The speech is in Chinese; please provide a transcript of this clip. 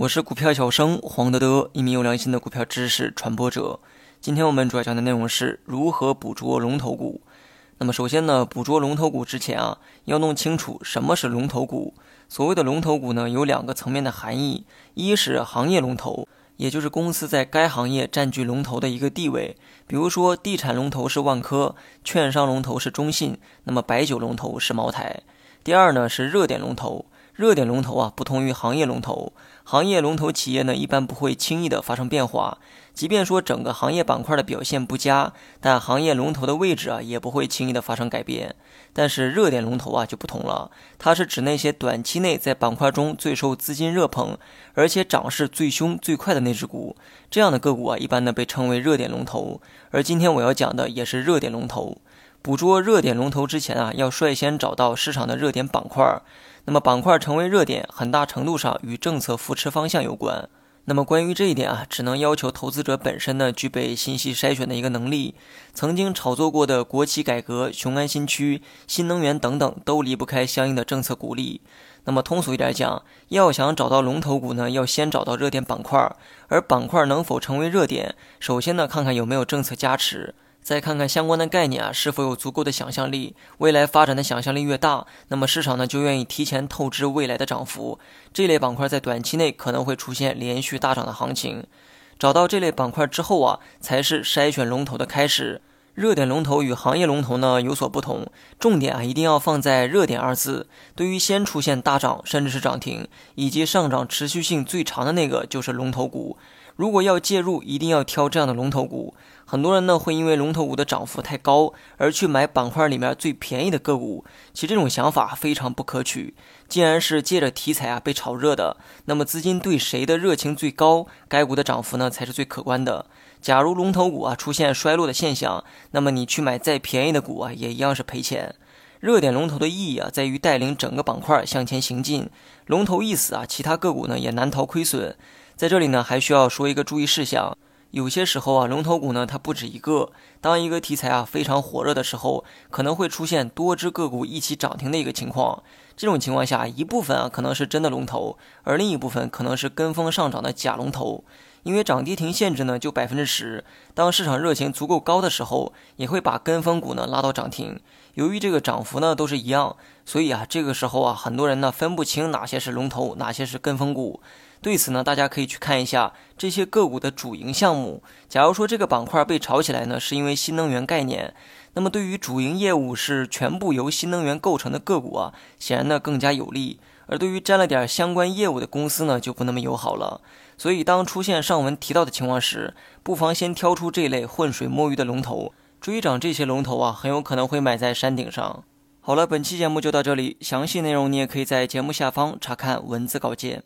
我是股票小生黄德德，一名有良心的股票知识传播者。今天我们主要讲的内容是如何捕捉龙头股。那么首先呢，捕捉龙头股之前啊，要弄清楚什么是龙头股。所谓的龙头股呢，有两个层面的含义：一是行业龙头，也就是公司在该行业占据龙头的一个地位。比如说，地产龙头是万科，券商龙头是中信，那么白酒龙头是茅台。第二呢，是热点龙头。热点龙头啊，不同于行业龙头。行业龙头企业呢，一般不会轻易的发生变化。即便说整个行业板块的表现不佳，但行业龙头的位置啊，也不会轻易的发生改变。但是热点龙头啊就不同了，它是指那些短期内在板块中最受资金热捧，而且涨势最凶最快的那只股。这样的个股啊，一般呢被称为热点龙头。而今天我要讲的也是热点龙头。捕捉热点龙头之前啊，要率先找到市场的热点板块。那么板块成为热点，很大程度上与政策扶持方向有关。那么关于这一点啊，只能要求投资者本身呢具备信息筛选的一个能力。曾经炒作过的国企改革、雄安新区、新能源等等，都离不开相应的政策鼓励。那么通俗一点讲，要想找到龙头股呢，要先找到热点板块，而板块能否成为热点，首先呢看看有没有政策加持。再看看相关的概念啊，是否有足够的想象力？未来发展的想象力越大，那么市场呢就愿意提前透支未来的涨幅。这类板块在短期内可能会出现连续大涨的行情。找到这类板块之后啊，才是筛选龙头的开始。热点龙头与行业龙头呢有所不同，重点啊一定要放在“热点”二字。对于先出现大涨甚至是涨停，以及上涨持续性最长的那个，就是龙头股。如果要介入，一定要挑这样的龙头股。很多人呢会因为龙头股的涨幅太高而去买板块里面最便宜的个股，其实这种想法非常不可取。既然是借着题材啊被炒热的，那么资金对谁的热情最高，该股的涨幅呢才是最可观的。假如龙头股啊出现衰落的现象，那么你去买再便宜的股啊也一样是赔钱。热点龙头的意义啊在于带领整个板块向前行进，龙头一死啊，其他个股呢也难逃亏损。在这里呢还需要说一个注意事项。有些时候啊，龙头股呢，它不止一个。当一个题材啊非常火热的时候，可能会出现多只个股一起涨停的一个情况。这种情况下，一部分啊可能是真的龙头，而另一部分可能是跟风上涨的假龙头。因为涨跌停限制呢就百分之十，当市场热情足够高的时候，也会把跟风股呢拉到涨停。由于这个涨幅呢都是一样，所以啊这个时候啊很多人呢分不清哪些是龙头，哪些是跟风股。对此呢，大家可以去看一下这些个股的主营项目。假如说这个板块被炒起来呢，是因为新能源概念，那么对于主营业务是全部由新能源构成的个股啊，显然呢更加有利。而对于沾了点相关业务的公司呢，就不那么友好了。所以当出现上文提到的情况时，不妨先挑出这类浑水摸鱼的龙头，追涨这些龙头啊，很有可能会买在山顶上。好了，本期节目就到这里，详细内容你也可以在节目下方查看文字稿件。